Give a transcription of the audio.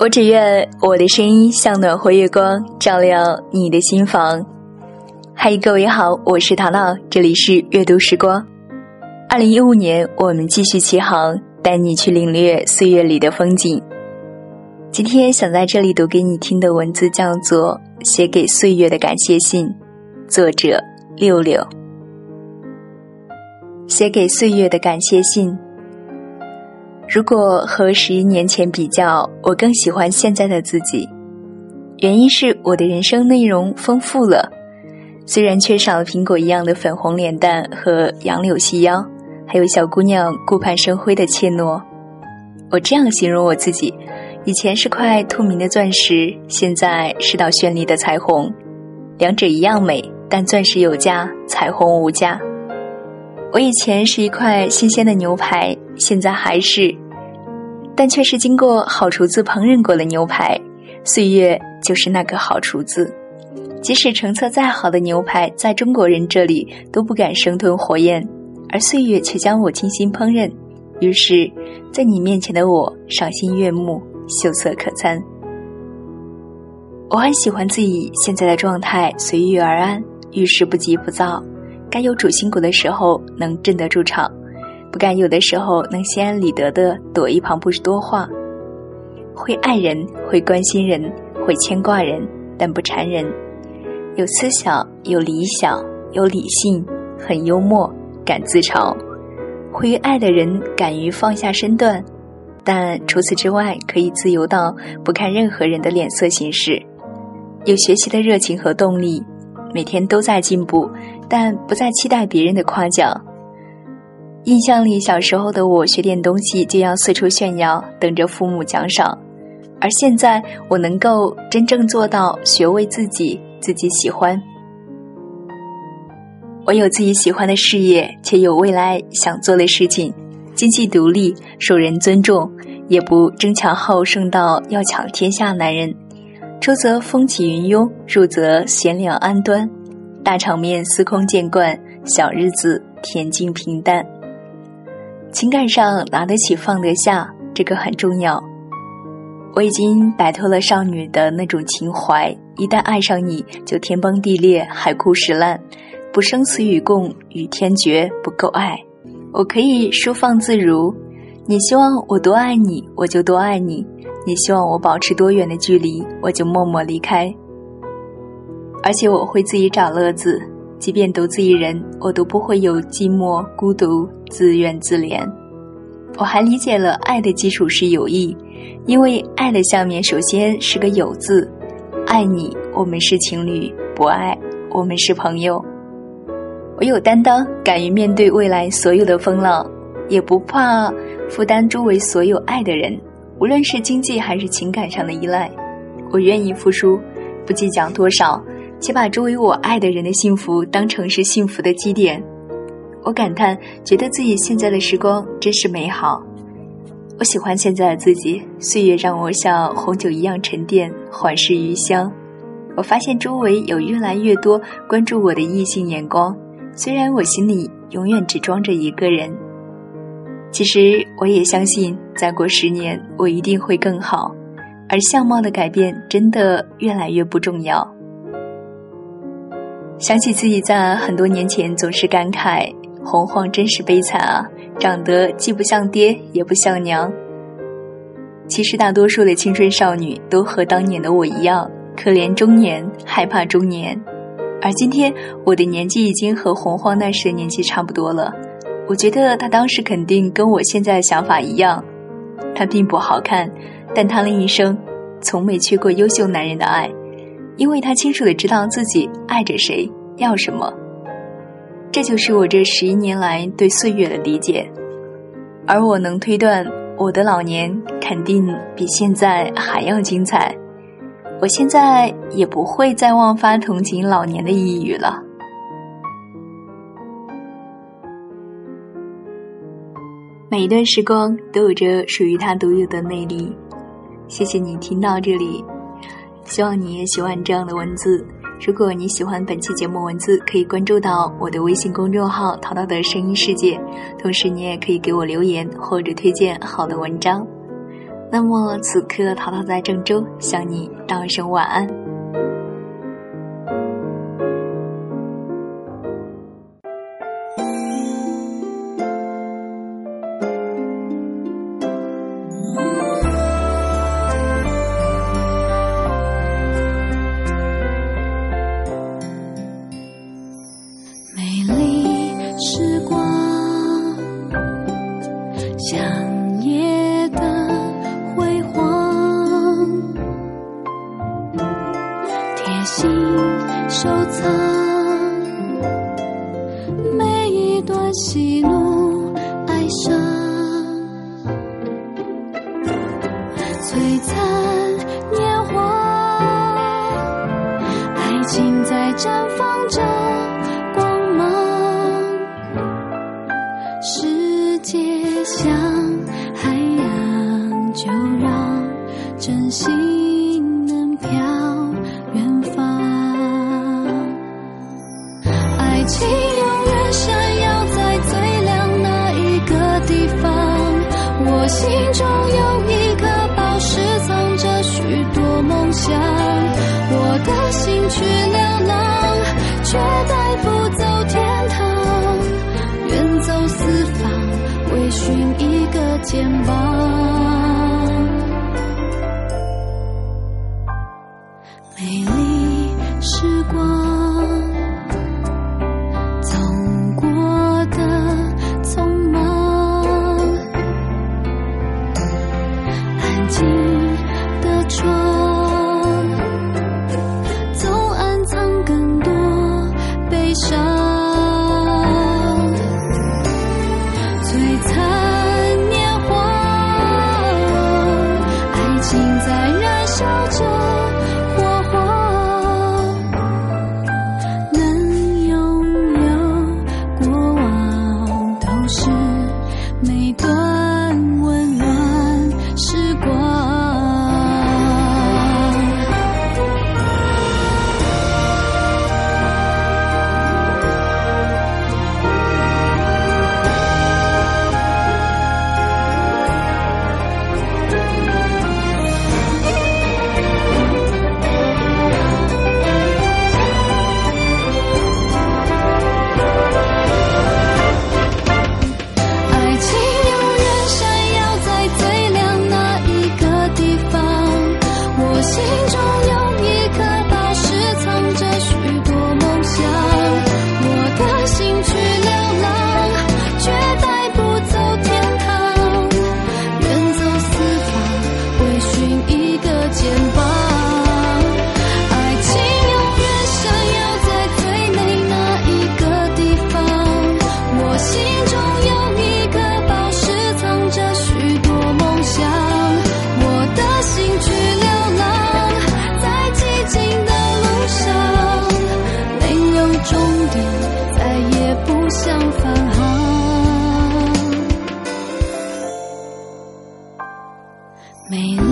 我只愿我的声音像暖和月光，照亮你的心房。嗨，各位好，我是糖糖，这里是阅读时光。二零一五年，我们继续启航，带你去领略岁月里的风景。今天想在这里读给你听的文字叫做《写给岁月的感谢信》，作者六六。写给岁月的感谢信。如果和十一年前比较，我更喜欢现在的自己。原因是我的人生内容丰富了，虽然缺少了苹果一样的粉红脸蛋和杨柳细腰，还有小姑娘顾盼生辉的怯懦。我这样形容我自己：以前是块透明的钻石，现在是道绚丽的彩虹。两者一样美，但钻石有价，彩虹无价。我以前是一块新鲜的牛排，现在还是，但却是经过好厨子烹饪过的牛排。岁月就是那个好厨子，即使成色再好的牛排，在中国人这里都不敢生吞活咽，而岁月却将我精心烹饪。于是，在你面前的我赏心悦目，秀色可餐。我很喜欢自己现在的状态，随遇而安，遇事不急不躁。该有主心骨的时候能镇得住场，不敢有的时候能心安理得的躲一旁，不是多话。会爱人，会关心人，会牵挂人，但不缠人。有思想，有理想，有理性，很幽默，敢自嘲。会爱的人，敢于放下身段，但除此之外，可以自由到不看任何人的脸色行事。有学习的热情和动力。每天都在进步，但不再期待别人的夸奖。印象里，小时候的我学点东西就要四处炫耀，等着父母奖赏；而现在，我能够真正做到学为自己，自己喜欢。我有自己喜欢的事业，且有未来想做的事情，经济独立，受人尊重，也不争强好胜到要抢天下男人。出则风起云涌，入则贤良安端，大场面司空见惯，小日子恬静平淡。情感上拿得起放得下，这个很重要。我已经摆脱了少女的那种情怀，一旦爱上你就天崩地裂，海枯石烂，不生死与共，与天绝不够爱。我可以收放自如，你希望我多爱你，我就多爱你。你希望我保持多远的距离，我就默默离开。而且我会自己找乐子，即便独自一人，我都不会有寂寞、孤独、自怨自怜。我还理解了爱的基础是友谊，因为爱的下面首先是个有字。爱你，我们是情侣；不爱，我们是朋友。我有担当，敢于面对未来所有的风浪，也不怕负担周围所有爱的人。无论是经济还是情感上的依赖，我愿意付出，不计较多少，且把周围我爱的人的幸福当成是幸福的基点。我感叹，觉得自己现在的时光真是美好。我喜欢现在的自己，岁月让我像红酒一样沉淀，缓释余香。我发现周围有越来越多关注我的异性眼光，虽然我心里永远只装着一个人。其实我也相信，再过十年我一定会更好，而相貌的改变真的越来越不重要。想起自己在很多年前总是感慨：“洪荒真是悲惨啊，长得既不像爹也不像娘。”其实大多数的青春少女都和当年的我一样，可怜中年，害怕中年。而今天我的年纪已经和洪荒那时的年纪差不多了。我觉得他当时肯定跟我现在的想法一样，他并不好看，但他的一生从没缺过优秀男人的爱，因为他清楚的知道自己爱着谁，要什么。这就是我这十一年来对岁月的理解，而我能推断，我的老年肯定比现在还要精彩。我现在也不会再妄发同情老年的抑郁了。每一段时光都有着属于它独有的魅力。谢谢你听到这里，希望你也喜欢这样的文字。如果你喜欢本期节目文字，可以关注到我的微信公众号“淘淘的声音世界”，同时你也可以给我留言或者推荐好的文章。那么此刻，淘淘在郑州向你道一声晚安。绽放着光芒世界像海洋就让真心能飘远方爱情是。